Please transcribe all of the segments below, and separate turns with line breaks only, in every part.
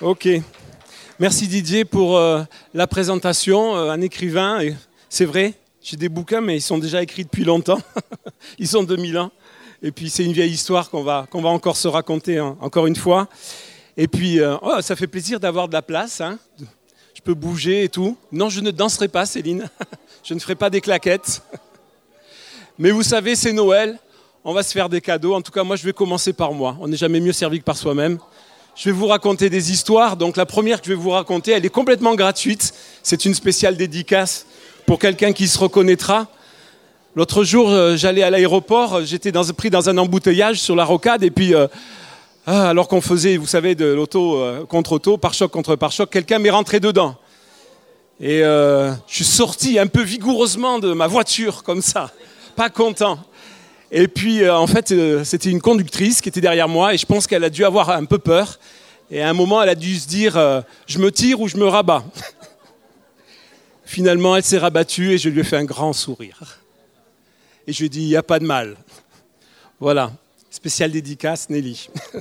Ok. Merci Didier pour euh, la présentation. Euh, un écrivain, c'est vrai, j'ai des bouquins, mais ils sont déjà écrits depuis longtemps. ils sont 2001. Et puis c'est une vieille histoire qu'on va, va encore se raconter hein, encore une fois. Et puis, euh, oh, ça fait plaisir d'avoir de la place. Hein. Je peux bouger et tout. Non, je ne danserai pas, Céline. je ne ferai pas des claquettes. Mais vous savez, c'est Noël. On va se faire des cadeaux. En tout cas, moi, je vais commencer par moi. On n'est jamais mieux servi que par soi-même. Je vais vous raconter des histoires. Donc la première que je vais vous raconter, elle est complètement gratuite. C'est une spéciale dédicace pour quelqu'un qui se reconnaîtra. L'autre jour, euh, j'allais à l'aéroport, j'étais pris dans un embouteillage sur la rocade et puis, euh, ah, alors qu'on faisait, vous savez, de l'auto euh, contre auto, par choc contre par choc, quelqu'un m'est rentré dedans. Et je suis sorti un peu vigoureusement de ma voiture, comme ça, pas content. Et puis, euh, en fait, euh, c'était une conductrice qui était derrière moi et je pense qu'elle a dû avoir un peu peur. Et à un moment, elle a dû se dire euh, je me tire ou je me rabats? Finalement, elle s'est rabattue et je lui ai fait un grand sourire. Et je lui ai dit il n'y a pas de mal. Voilà, spécial dédicace, Nelly.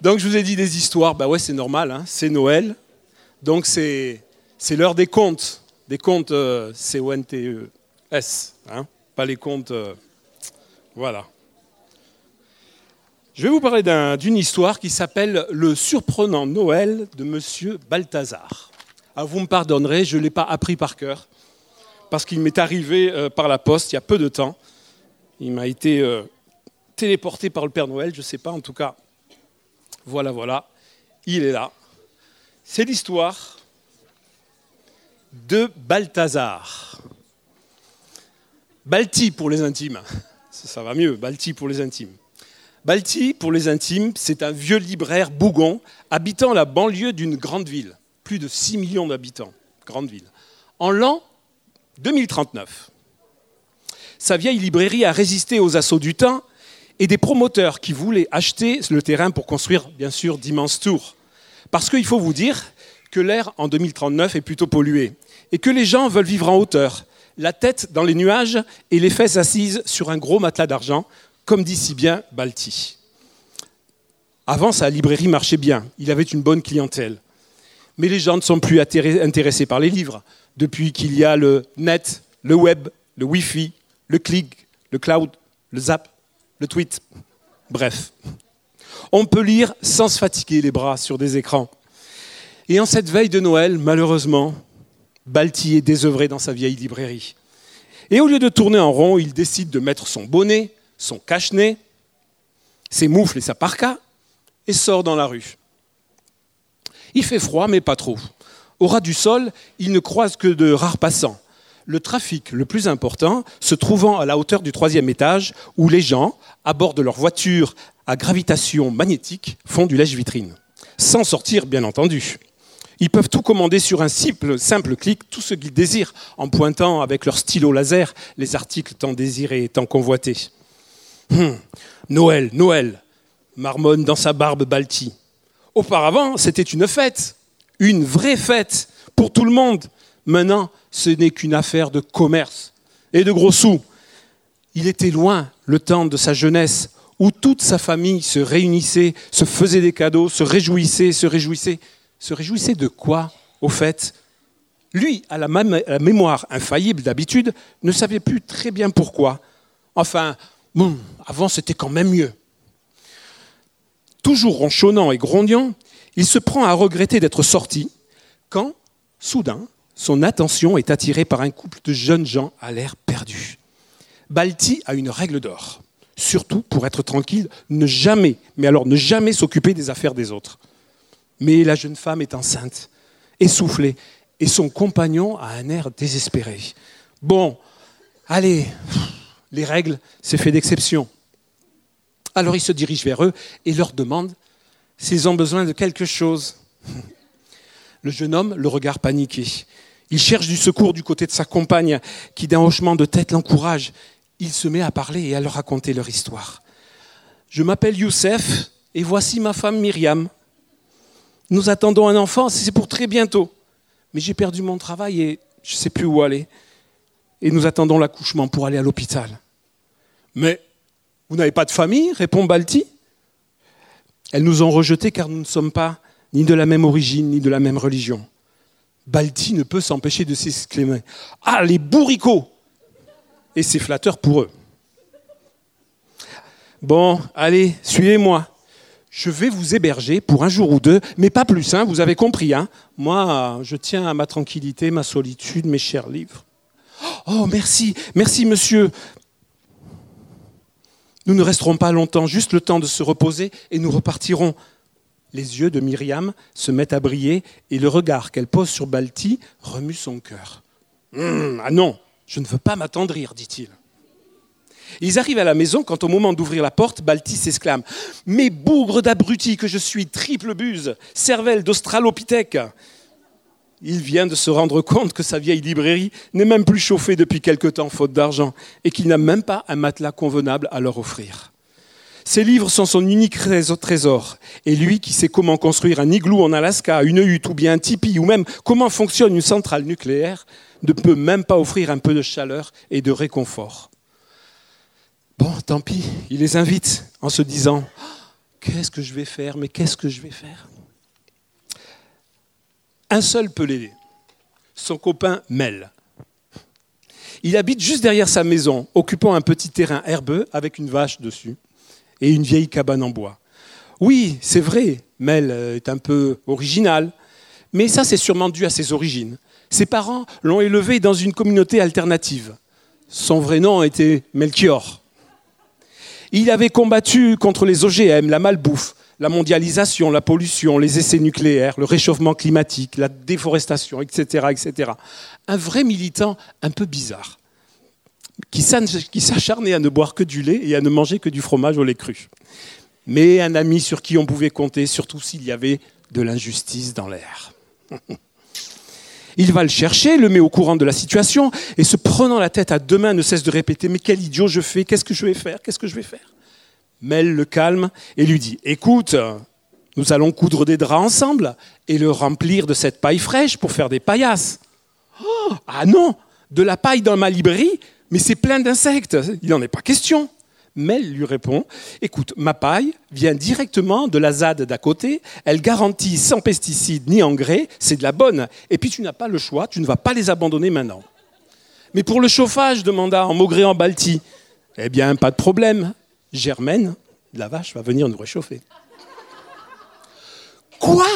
Donc, je vous ai dit des histoires. Bah ouais, c'est normal, hein, c'est Noël. Donc, c'est l'heure des contes des comptes euh, C-O-N-T-E-S, hein, pas les comptes. Euh, voilà. Je vais vous parler d'une histoire qui s'appelle Le surprenant Noël de Monsieur Balthazar. Ah, vous me pardonnerez, je ne l'ai pas appris par cœur, parce qu'il m'est arrivé euh, par la poste il y a peu de temps. Il m'a été téléporté par le Père Noël, je ne sais pas, en tout cas. Voilà, voilà, il est là. C'est l'histoire de Balthazar. Balti pour les intimes. Ça, va mieux, Balti pour les intimes. Balti, pour les intimes, c'est un vieux libraire bougon habitant la banlieue d'une grande ville. Plus de 6 millions d'habitants, grande ville. En l'an 2039. Sa vieille librairie a résisté aux assauts du temps et des promoteurs qui voulaient acheter le terrain pour construire, bien sûr, d'immenses tours. Parce qu'il faut vous dire que l'air en 2039 est plutôt pollué et que les gens veulent vivre en hauteur, la tête dans les nuages et les fesses assises sur un gros matelas d'argent, comme dit si bien Balti. Avant, sa librairie marchait bien, il avait une bonne clientèle. Mais les gens ne sont plus intéressés par les livres depuis qu'il y a le net, le web, le Wi-Fi, le click, le cloud, le zap, le tweet. Bref, on peut lire sans se fatiguer les bras sur des écrans. Et en cette veille de Noël, malheureusement, Balti est désœuvré dans sa vieille librairie. Et au lieu de tourner en rond, il décide de mettre son bonnet, son cache-nez, ses moufles et sa parka, et sort dans la rue. Il fait froid, mais pas trop. Au ras du sol, il ne croise que de rares passants. Le trafic le plus important se trouvant à la hauteur du troisième étage, où les gens, à bord de leur voiture à gravitation magnétique, font du lèche-vitrine. Sans sortir, bien entendu. Ils peuvent tout commander sur un simple, simple clic, tout ce qu'ils désirent, en pointant avec leur stylo laser les articles tant désirés et tant convoités. Hum, Noël, Noël, marmonne dans sa barbe Balti. Auparavant, c'était une fête, une vraie fête pour tout le monde. Maintenant, ce n'est qu'une affaire de commerce et de gros sous. Il était loin le temps de sa jeunesse où toute sa famille se réunissait, se faisait des cadeaux, se réjouissait, se réjouissait se réjouissait de quoi, au fait? Lui, à la, mémoire infaillible d'habitude, ne savait plus très bien pourquoi. Enfin, avant c'était quand même mieux. Toujours ronchonnant et grognon, il se prend à regretter d'être sorti quand, soudain, son attention est attirée par un couple de jeunes gens à l'air perdu. Balti a une règle d'or. Surtout, pour être tranquille, ne jamais, mais alors ne jamais s'occuper des affaires des autres. Mais la jeune femme est enceinte, essoufflée, et son compagnon a un air désespéré. Bon, allez, les règles, c'est fait d'exception. Alors il se dirige vers eux et leur demande s'ils ont besoin de quelque chose. Le jeune homme, le regard paniqué, il cherche du secours du côté de sa compagne, qui d'un hochement de tête l'encourage. Il se met à parler et à leur raconter leur histoire. Je m'appelle Youssef et voici ma femme Myriam. Nous attendons un enfant, c'est pour très bientôt. Mais j'ai perdu mon travail et je ne sais plus où aller. Et nous attendons l'accouchement pour aller à l'hôpital. Mais vous n'avez pas de famille répond Balti. Elles nous ont rejetés car nous ne sommes pas ni de la même origine, ni de la même religion. Balti ne peut s'empêcher de s'exclamer Ah, les bourricots Et c'est flatteur pour eux. Bon, allez, suivez-moi. Je vais vous héberger pour un jour ou deux, mais pas plus, hein, vous avez compris. Hein Moi, je tiens à ma tranquillité, ma solitude, mes chers livres. Oh, merci, merci, monsieur. Nous ne resterons pas longtemps, juste le temps de se reposer, et nous repartirons. Les yeux de Myriam se mettent à briller, et le regard qu'elle pose sur Balti remue son cœur. Hum, ah non, je ne veux pas m'attendrir, dit-il. Ils arrivent à la maison quand au moment d'ouvrir la porte, Balti s'exclame Mais bougre d'abruti que je suis, triple buse, cervelle d'australopithèque Il vient de se rendre compte que sa vieille librairie n'est même plus chauffée depuis quelque temps, faute d'argent, et qu'il n'a même pas un matelas convenable à leur offrir. Ses livres sont son unique trésor. Et lui qui sait comment construire un igloo en Alaska, une hutte ou bien un tipi, ou même comment fonctionne une centrale nucléaire, ne peut même pas offrir un peu de chaleur et de réconfort. Bon, tant pis, il les invite en se disant Qu'est-ce que je vais faire Mais qu'est-ce que je vais faire? Un seul peut l'aider son copain Mel. Il habite juste derrière sa maison, occupant un petit terrain herbeux avec une vache dessus et une vieille cabane en bois. Oui, c'est vrai, Mel est un peu original, mais ça c'est sûrement dû à ses origines. Ses parents l'ont élevé dans une communauté alternative. Son vrai nom était Melchior. Il avait combattu contre les OGM, la malbouffe, la mondialisation, la pollution, les essais nucléaires, le réchauffement climatique, la déforestation, etc. etc. Un vrai militant un peu bizarre, qui s'acharnait à ne boire que du lait et à ne manger que du fromage au lait cru. Mais un ami sur qui on pouvait compter, surtout s'il y avait de l'injustice dans l'air. Il va le chercher, le met au courant de la situation, et se prenant la tête à deux mains ne cesse de répéter Mais quel idiot je fais Qu'est-ce que je vais faire Qu'est-ce que je vais faire? Mel le calme et lui dit Écoute, nous allons coudre des draps ensemble et le remplir de cette paille fraîche pour faire des paillasses. Oh, ah non De la paille dans ma librairie Mais c'est plein d'insectes Il n'en est pas question. Mel lui répond Écoute, ma paille vient directement de la ZAD d'à côté, elle garantit sans pesticides ni engrais, c'est de la bonne. Et puis tu n'as pas le choix, tu ne vas pas les abandonner maintenant. Mais pour le chauffage, demanda en maugréant Balti, eh bien, pas de problème. Germaine, la vache, va venir nous réchauffer. Quoi?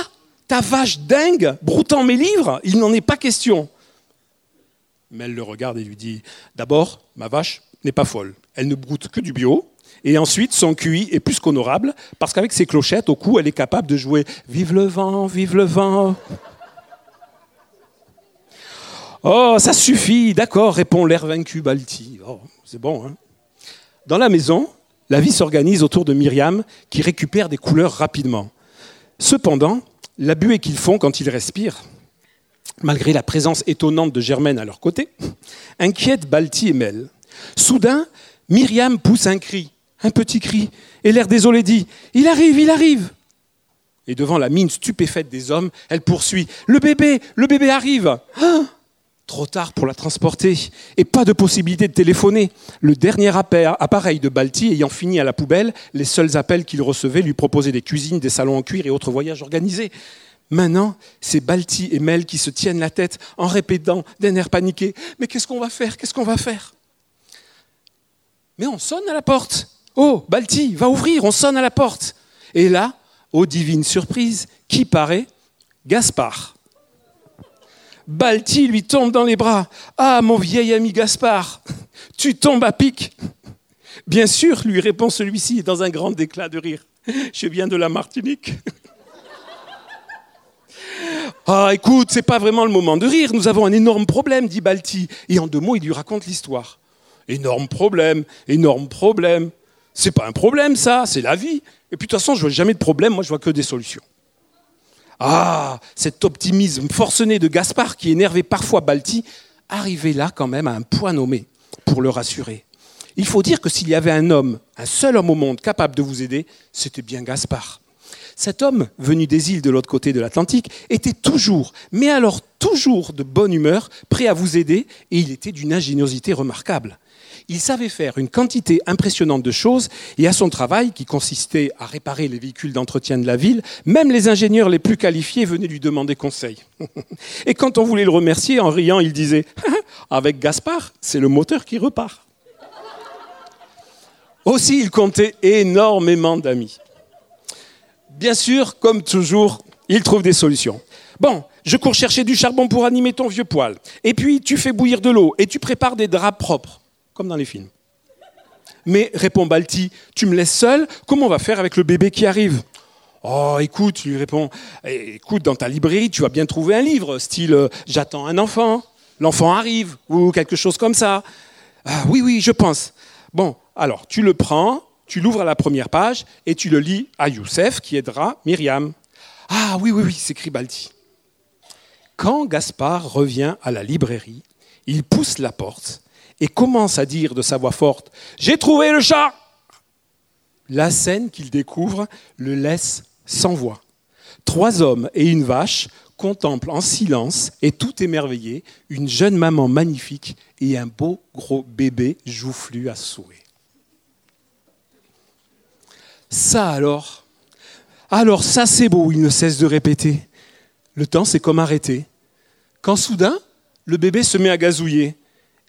Ta vache dingue, broutant mes livres? Il n'en est pas question. Mel le regarde et lui dit D'abord, ma vache n'est pas folle elle ne broute que du bio. Et ensuite, son QI est plus qu'honorable, parce qu'avec ses clochettes, au cou, elle est capable de jouer Vive le vent, vive le vent. Oh, ça suffit, d'accord, répond l'air vaincu Balti. Oh, c'est bon, hein Dans la maison, la vie s'organise autour de Myriam, qui récupère des couleurs rapidement. Cependant, la buée qu'ils font quand ils respirent, malgré la présence étonnante de Germaine à leur côté, inquiète Balti et Mel. Soudain, Myriam pousse un cri, un petit cri, et l'air désolé dit Il arrive, il arrive Et devant la mine stupéfaite des hommes, elle poursuit Le bébé, le bébé arrive ah Trop tard pour la transporter, et pas de possibilité de téléphoner. Le dernier appareil de Balti ayant fini à la poubelle, les seuls appels qu'il recevait lui proposaient des cuisines, des salons en cuir et autres voyages organisés. Maintenant, c'est Balti et Mel qui se tiennent la tête en répétant d'un air paniqué Mais qu'est-ce qu'on va faire? Qu'est-ce qu'on va faire? Mais on sonne à la porte. Oh, Balti, va ouvrir, on sonne à la porte. Et là, ô divine surprise, qui paraît Gaspard. Balti lui tombe dans les bras. Ah, mon vieil ami Gaspard, tu tombes à pic. Bien sûr, lui répond celui-ci dans un grand éclat de rire. Je viens de la Martinique. Ah, écoute, c'est pas vraiment le moment de rire. Nous avons un énorme problème, dit Balti. Et en deux mots, il lui raconte l'histoire. Énorme problème, énorme problème. C'est pas un problème, ça, c'est la vie. Et puis de toute façon, je vois jamais de problème, moi je vois que des solutions. Ah, cet optimisme forcené de Gaspard qui énervait parfois Balti, arrivait là quand même à un point nommé pour le rassurer. Il faut dire que s'il y avait un homme, un seul homme au monde capable de vous aider, c'était bien Gaspard. Cet homme, venu des îles de l'autre côté de l'Atlantique, était toujours, mais alors toujours de bonne humeur, prêt à vous aider, et il était d'une ingéniosité remarquable. Il savait faire une quantité impressionnante de choses et à son travail, qui consistait à réparer les véhicules d'entretien de la ville, même les ingénieurs les plus qualifiés venaient lui demander conseil. Et quand on voulait le remercier, en riant, il disait Avec Gaspard, c'est le moteur qui repart. Aussi, il comptait énormément d'amis. Bien sûr, comme toujours, il trouve des solutions. Bon, je cours chercher du charbon pour animer ton vieux poil. Et puis, tu fais bouillir de l'eau et tu prépares des draps propres, comme dans les films. Mais, répond Balti, tu me laisses seul Comment on va faire avec le bébé qui arrive? Oh, écoute, lui répond, écoute, dans ta librairie, tu vas bien trouver un livre, style euh, J'attends un enfant, l'enfant arrive, ou quelque chose comme ça. Ah, oui, oui, je pense. Bon, alors, tu le prends, tu l'ouvres à la première page et tu le lis à Youssef qui aidera Myriam. Ah oui, oui, oui, s'écrie Balti. Quand Gaspard revient à la librairie, il pousse la porte et commence à dire de sa voix forte J'ai trouvé le chat La scène qu'il découvre le laisse sans voix. Trois hommes et une vache contemplent en silence et tout émerveillé une jeune maman magnifique et un beau gros bébé joufflu à souhait. Ça alors, alors ça c'est beau, il ne cesse de répéter. Le temps s'est comme arrêté. Quand soudain, le bébé se met à gazouiller.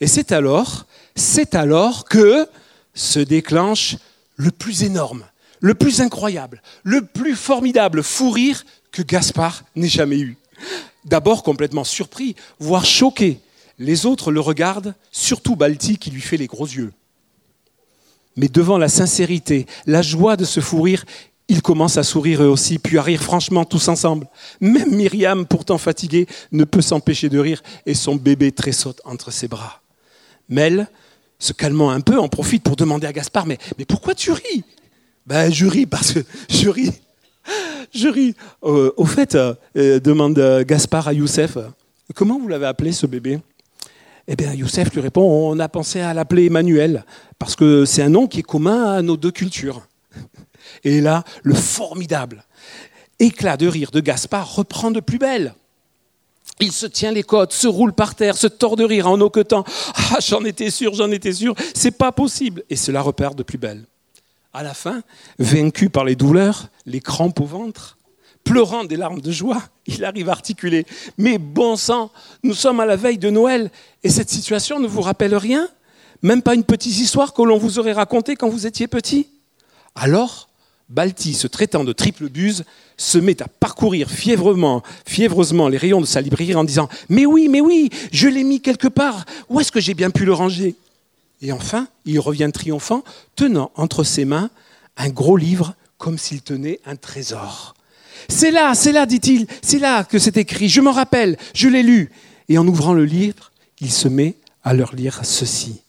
Et c'est alors, c'est alors que se déclenche le plus énorme, le plus incroyable, le plus formidable fou rire que Gaspard n'ait jamais eu. D'abord complètement surpris, voire choqué. Les autres le regardent, surtout Balti qui lui fait les gros yeux. Mais devant la sincérité, la joie de ce fou rire, ils commencent à sourire eux aussi, puis à rire franchement tous ensemble. Même Myriam, pourtant fatiguée, ne peut s'empêcher de rire et son bébé tressaute entre ses bras. Mel, se calmant un peu, en profite pour demander à Gaspard Mais, mais pourquoi tu ris? Ben, je ris parce que je ris. Je ris. Euh, au fait, euh, euh, demande Gaspard à Youssef Comment vous l'avez appelé ce bébé? Eh bien, Youssef lui répond On a pensé à l'appeler Emmanuel, parce que c'est un nom qui est commun à nos deux cultures. Et là, le formidable éclat de rire de Gaspard reprend de plus belle. Il se tient les côtes, se roule par terre, se tord de rire en hoquetant. Ah, j'en étais sûr, j'en étais sûr, c'est pas possible. Et cela repart de plus belle. À la fin, vaincu par les douleurs, les crampes au ventre, pleurant des larmes de joie, il arrive à articuler Mais bon sang, nous sommes à la veille de Noël et cette situation ne vous rappelle rien? Même pas une petite histoire que l'on vous aurait racontée quand vous étiez petit? Alors, Balti, se traitant de triple buse, se met à parcourir fièvrement, fiévreusement les rayons de sa librairie en disant Mais oui, mais oui, je l'ai mis quelque part, où est-ce que j'ai bien pu le ranger? Et enfin, il revient triomphant, tenant entre ses mains un gros livre comme s'il tenait un trésor. C'est là, c'est là, dit-il, c'est là que c'est écrit, je m'en rappelle, je l'ai lu. Et en ouvrant le livre, il se met à leur lire ceci.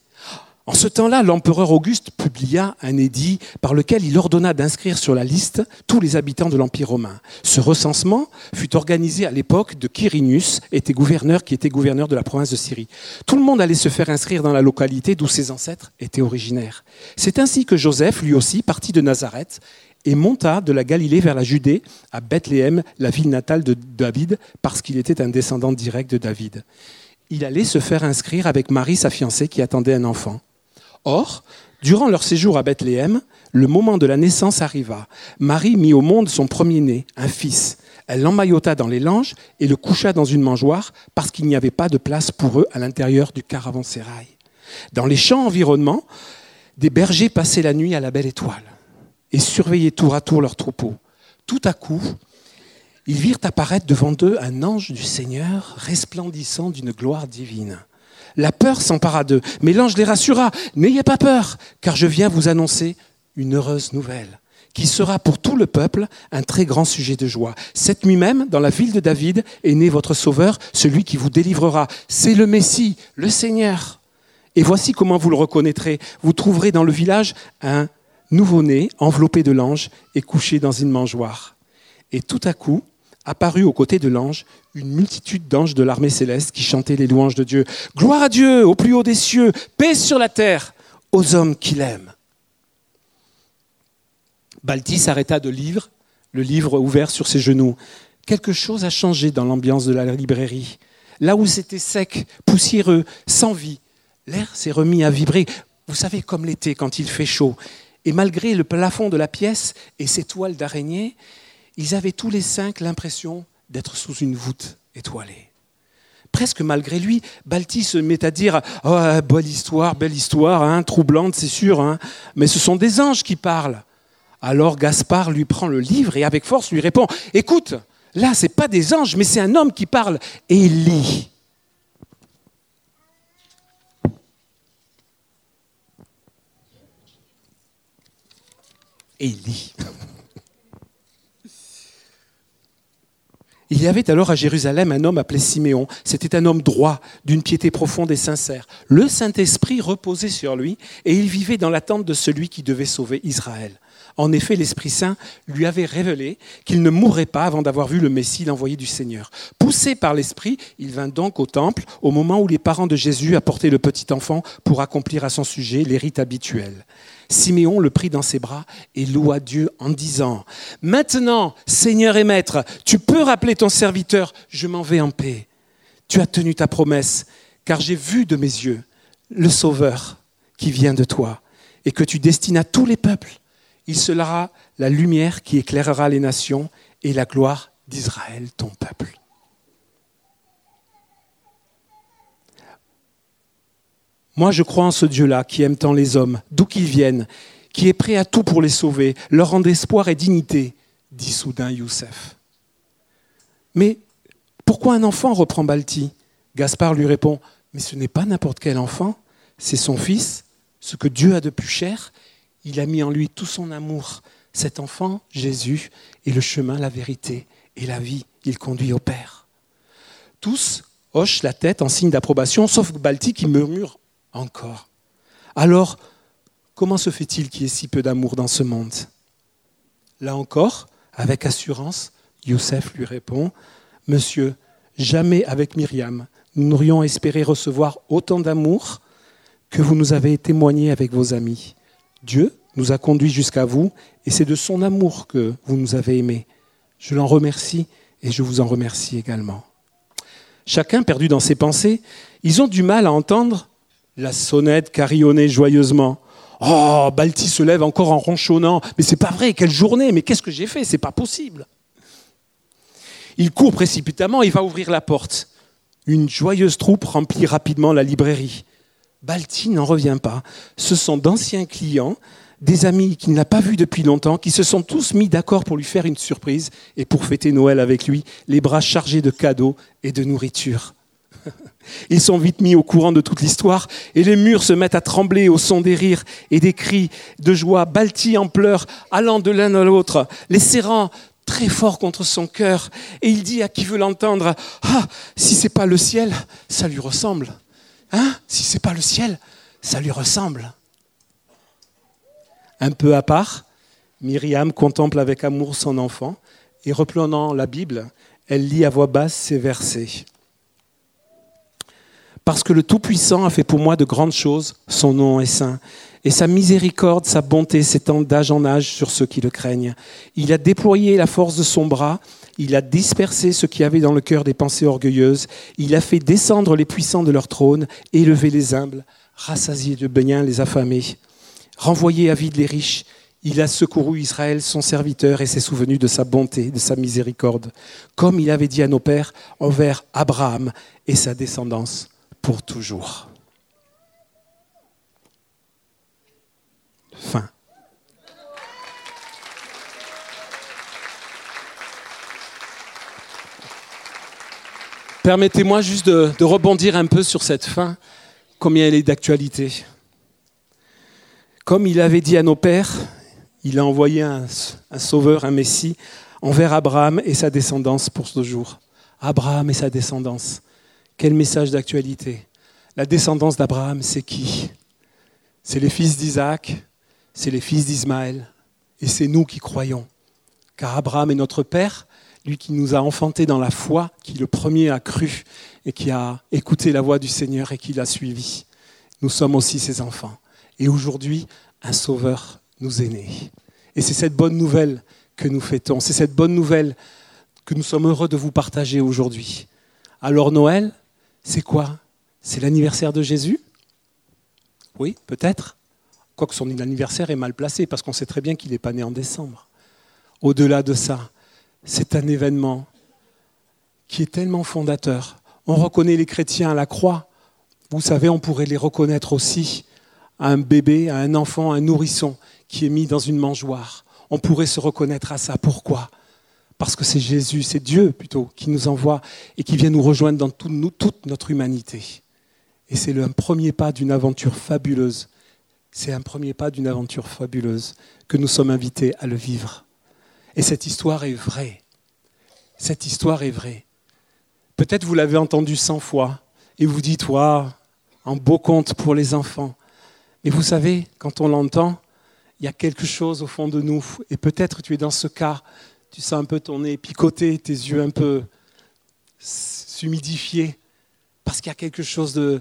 En ce temps-là, l'empereur Auguste publia un édit par lequel il ordonna d'inscrire sur la liste tous les habitants de l'Empire romain. Ce recensement fut organisé à l'époque de Quirinius, était gouverneur, qui était gouverneur de la province de Syrie. Tout le monde allait se faire inscrire dans la localité d'où ses ancêtres étaient originaires. C'est ainsi que Joseph, lui aussi, partit de Nazareth et monta de la Galilée vers la Judée, à Bethléem, la ville natale de David, parce qu'il était un descendant direct de David. Il allait se faire inscrire avec Marie, sa fiancée, qui attendait un enfant. Or, durant leur séjour à Bethléem, le moment de la naissance arriva. Marie mit au monde son premier-né, un fils. Elle l'emmaillota dans les langes et le coucha dans une mangeoire parce qu'il n'y avait pas de place pour eux à l'intérieur du caravansérail. Dans les champs environnants, des bergers passaient la nuit à la belle étoile et surveillaient tour à tour leurs troupeaux. Tout à coup, ils virent apparaître devant eux un ange du Seigneur resplendissant d'une gloire divine. La peur s'empara d'eux, mais l'ange les rassura. N'ayez pas peur, car je viens vous annoncer une heureuse nouvelle, qui sera pour tout le peuple un très grand sujet de joie. Cette nuit même, dans la ville de David, est né votre Sauveur, celui qui vous délivrera. C'est le Messie, le Seigneur. Et voici comment vous le reconnaîtrez. Vous trouverez dans le village un nouveau-né enveloppé de l'ange et couché dans une mangeoire. Et tout à coup, apparut aux côtés de l'ange une multitude d'anges de l'armée céleste qui chantaient les louanges de Dieu. Gloire à Dieu au plus haut des cieux, paix sur la terre aux hommes qu'il aime. Balti s'arrêta de lire, le livre ouvert sur ses genoux. Quelque chose a changé dans l'ambiance de la librairie. Là où c'était sec, poussiéreux, sans vie, l'air s'est remis à vibrer. Vous savez, comme l'été, quand il fait chaud. Et malgré le plafond de la pièce et ses toiles d'araignée, ils avaient tous les cinq l'impression d'être sous une voûte étoilée. Presque malgré lui, Balti se met à dire Oh, belle histoire, belle histoire, hein, troublante, c'est sûr, hein, mais ce sont des anges qui parlent. Alors Gaspard lui prend le livre et avec force lui répond Écoute, là, ce n'est pas des anges, mais c'est un homme qui parle. Et il lit. Et il y avait alors à Jérusalem un homme appelé Siméon. C'était un homme droit, d'une piété profonde et sincère. Le Saint-Esprit reposait sur lui et il vivait dans l'attente de celui qui devait sauver Israël. En effet, l'Esprit Saint lui avait révélé qu'il ne mourrait pas avant d'avoir vu le Messie, l'envoyé du Seigneur. Poussé par l'Esprit, il vint donc au temple au moment où les parents de Jésus apportaient le petit enfant pour accomplir à son sujet les rites habituels. Siméon le prit dans ses bras et loua Dieu en disant, Maintenant, Seigneur et Maître, tu peux rappeler ton serviteur, je m'en vais en paix. Tu as tenu ta promesse, car j'ai vu de mes yeux le Sauveur qui vient de toi, et que tu destines à tous les peuples il sera la lumière qui éclairera les nations et la gloire d'Israël, ton peuple. Moi, je crois en ce Dieu-là qui aime tant les hommes, d'où qu'ils viennent, qui est prêt à tout pour les sauver, leur rendre espoir et dignité, dit soudain Youssef. Mais pourquoi un enfant reprend Balti Gaspard lui répond Mais ce n'est pas n'importe quel enfant, c'est son fils, ce que Dieu a de plus cher, il a mis en lui tout son amour. Cet enfant, Jésus, est le chemin, la vérité et la vie. Il conduit au Père. Tous hochent la tête en signe d'approbation, sauf Balti qui murmure encore. Alors, comment se fait-il qu'il y ait si peu d'amour dans ce monde? Là encore, avec assurance, Youssef lui répond Monsieur, jamais avec Myriam, nous n'aurions espéré recevoir autant d'amour que vous nous avez témoigné avec vos amis. Dieu nous a conduits jusqu'à vous et c'est de son amour que vous nous avez aimés. Je l'en remercie et je vous en remercie également. Chacun perdu dans ses pensées, ils ont du mal à entendre la sonnette carillonner joyeusement. Oh, Balti se lève encore en ronchonnant. Mais c'est pas vrai, quelle journée, mais qu'est-ce que j'ai fait? C'est pas possible. Il court précipitamment et va ouvrir la porte. Une joyeuse troupe remplit rapidement la librairie. Balti n'en revient pas. Ce sont d'anciens clients, des amis qu'il n'a pas vus depuis longtemps, qui se sont tous mis d'accord pour lui faire une surprise et pour fêter Noël avec lui, les bras chargés de cadeaux et de nourriture. Ils sont vite mis au courant de toute l'histoire et les murs se mettent à trembler au son des rires et des cris de joie. Balti en pleurs, allant de l'un à l'autre, les serrant très fort contre son cœur. Et il dit à qui veut l'entendre Ah, si c'est pas le ciel, ça lui ressemble. Hein? Si c'est pas le ciel, ça lui ressemble. Un peu à part, Myriam contemple avec amour son enfant et reprenant la Bible, elle lit à voix basse ces versets. Parce que le Tout-Puissant a fait pour moi de grandes choses, son nom est saint, et sa miséricorde, sa bonté s'étendent d'âge en âge sur ceux qui le craignent. Il a déployé la force de son bras, il a dispersé ceux qui avaient dans le cœur des pensées orgueilleuses, il a fait descendre les puissants de leur trône, élever les humbles, rassasier de biens les affamés, renvoyer à vide les riches. Il a secouru Israël, son serviteur, et s'est souvenu de sa bonté, de sa miséricorde, comme il avait dit à nos pères envers Abraham et sa descendance pour toujours. Fin. Permettez-moi juste de, rebondir un peu sur cette fin, combien elle est d'actualité. Comme il avait dit à nos pères, il a envoyé un, un, sauveur, un Messie, envers Abraham et sa descendance pour ce jour. Abraham et sa descendance. Quel message d'actualité. La descendance d'Abraham, c'est qui? C'est les fils d'Isaac, c'est les fils d'Ismaël, et c'est nous qui croyons. Car Abraham est notre père, lui qui nous a enfantés dans la foi, qui le premier a cru et qui a écouté la voix du Seigneur et qui l'a suivi. Nous sommes aussi ses enfants. Et aujourd'hui, un sauveur nous est né. Et c'est cette bonne nouvelle que nous fêtons. C'est cette bonne nouvelle que nous sommes heureux de vous partager aujourd'hui. Alors Noël, c'est quoi? C'est l'anniversaire de Jésus? Oui, peut-être. Quoique son anniversaire est mal placé, parce qu'on sait très bien qu'il n'est pas né en décembre. Au-delà de ça, c'est un événement qui est tellement fondateur. On reconnaît les chrétiens à la croix. Vous savez, on pourrait les reconnaître aussi à un bébé, à un enfant, à un nourrisson qui est mis dans une mangeoire. On pourrait se reconnaître à ça. Pourquoi? Parce que c'est Jésus, c'est Dieu plutôt, qui nous envoie et qui vient nous rejoindre dans toute notre humanité. Et c'est le premier pas d'une aventure fabuleuse. C'est un premier pas d'une aventure fabuleuse que nous sommes invités à le vivre. Et cette histoire est vraie. Cette histoire est vraie. Peut-être vous l'avez entendue cent fois et vous dites, waouh, un beau conte pour les enfants. Mais vous savez, quand on l'entend, il y a quelque chose au fond de nous. Et peut-être tu es dans ce cas, tu sens un peu ton nez picoter, tes yeux un peu s'humidifier, parce qu'il y a quelque chose de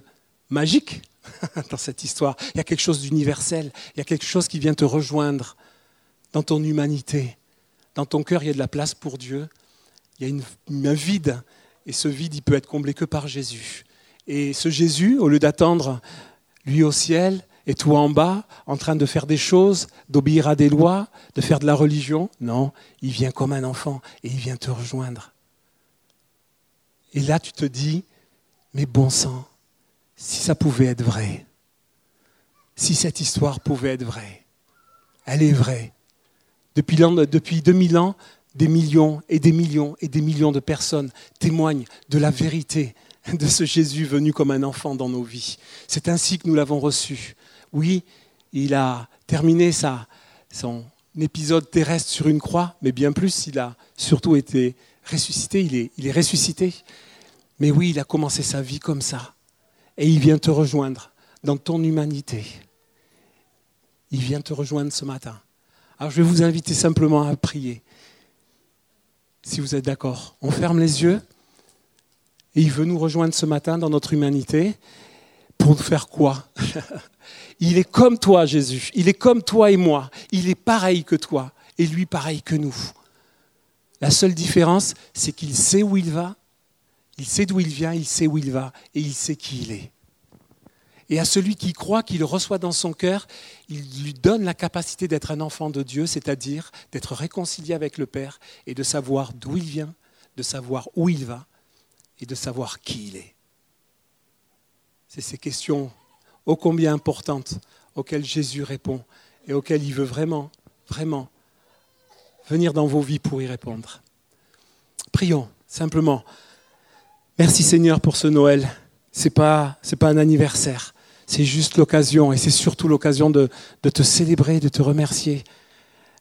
magique dans cette histoire. Il y a quelque chose d'universel. Il y a quelque chose qui vient te rejoindre dans ton humanité. Dans ton cœur, il y a de la place pour Dieu. Il y a un vide. Et ce vide, il peut être comblé que par Jésus. Et ce Jésus, au lieu d'attendre lui au ciel et toi en bas, en train de faire des choses, d'obéir à des lois, de faire de la religion, non, il vient comme un enfant et il vient te rejoindre. Et là, tu te dis, mais bon sang, si ça pouvait être vrai, si cette histoire pouvait être vraie, elle est vraie. Depuis, depuis 2000 ans, des millions et des millions et des millions de personnes témoignent de la vérité de ce Jésus venu comme un enfant dans nos vies. C'est ainsi que nous l'avons reçu. Oui, il a terminé son épisode terrestre sur une croix, mais bien plus, il a surtout été ressuscité, il est ressuscité. Mais oui, il a commencé sa vie comme ça. Et il vient te rejoindre dans ton humanité. Il vient te rejoindre ce matin. Alors je vais vous inviter simplement à prier. Si vous êtes d'accord, on ferme les yeux. Et il veut nous rejoindre ce matin dans notre humanité. Pour nous faire quoi? Il est comme toi, Jésus. Il est comme toi et moi. Il est pareil que toi. Et lui pareil que nous. La seule différence, c'est qu'il sait où il va il sait d'où il vient, il sait où il va et il sait qui il est. Et à celui qui croit, qu'il le reçoit dans son cœur, il lui donne la capacité d'être un enfant de Dieu, c'est-à-dire d'être réconcilié avec le Père et de savoir d'où il vient, de savoir où il va et de savoir qui il est. C'est ces questions ô combien importantes auxquelles Jésus répond et auxquelles il veut vraiment, vraiment venir dans vos vies pour y répondre. Prions simplement. Merci Seigneur pour ce Noël. Ce n'est pas, pas un anniversaire, c'est juste l'occasion et c'est surtout l'occasion de, de te célébrer, de te remercier,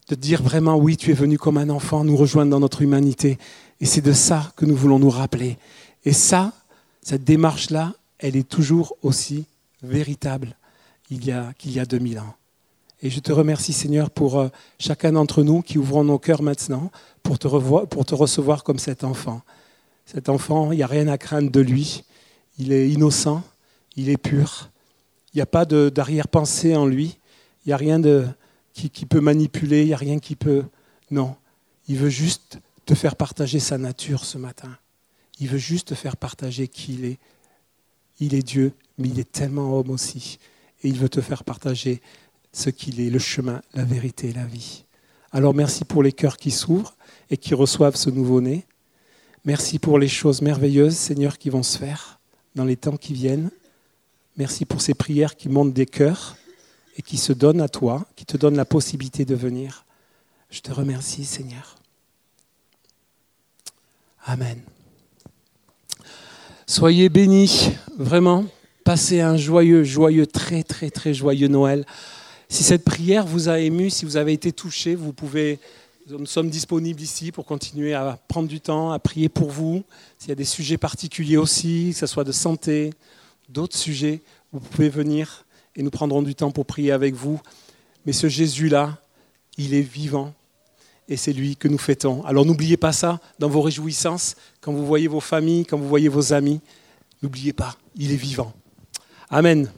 de dire vraiment oui, tu es venu comme un enfant nous rejoindre dans notre humanité. Et c'est de ça que nous voulons nous rappeler. Et ça, cette démarche-là, elle est toujours aussi véritable qu'il y a, qu'il y a 2000 ans. Et je te remercie Seigneur pour euh, chacun d'entre nous qui ouvrons nos cœurs maintenant pour te, revoir, pour te recevoir comme cet enfant. Cet enfant, il n'y a rien à craindre de lui. Il est innocent, il est pur. Il n'y a pas d'arrière-pensée en lui. Il n'y a rien qui, peut manipuler, il n'y a rien qui peut... Non, il veut juste te faire partager sa nature ce matin. Il veut juste te faire partager qui il est. Il est Dieu, mais il est tellement homme aussi. Et il veut te faire partager ce qu'il est, le chemin, la vérité la vie. Alors merci pour les cœurs qui s'ouvrent et qui reçoivent ce nouveau-né. Merci pour les choses merveilleuses, Seigneur, qui vont se faire dans les temps qui viennent. Merci pour ces prières qui montent des cœurs et qui se donnent à toi, qui te donnent la possibilité de venir. Je te remercie, Seigneur. Amen. Soyez bénis, vraiment. Passez un joyeux, joyeux, très, très, très joyeux Noël. Si cette prière vous a ému, si vous avez été touché, vous pouvez nous sommes disponibles ici pour continuer à prendre du temps, à prier pour vous. S'il y a des sujets particuliers aussi, que ce soit de santé, d'autres sujets, vous pouvez venir et nous prendrons du temps pour prier avec vous. Mais ce Jésus-là, il est vivant et c'est lui que nous fêtons. Alors n'oubliez pas ça dans vos réjouissances, quand vous voyez vos familles, quand vous voyez vos amis. N'oubliez pas, il est vivant. Amen.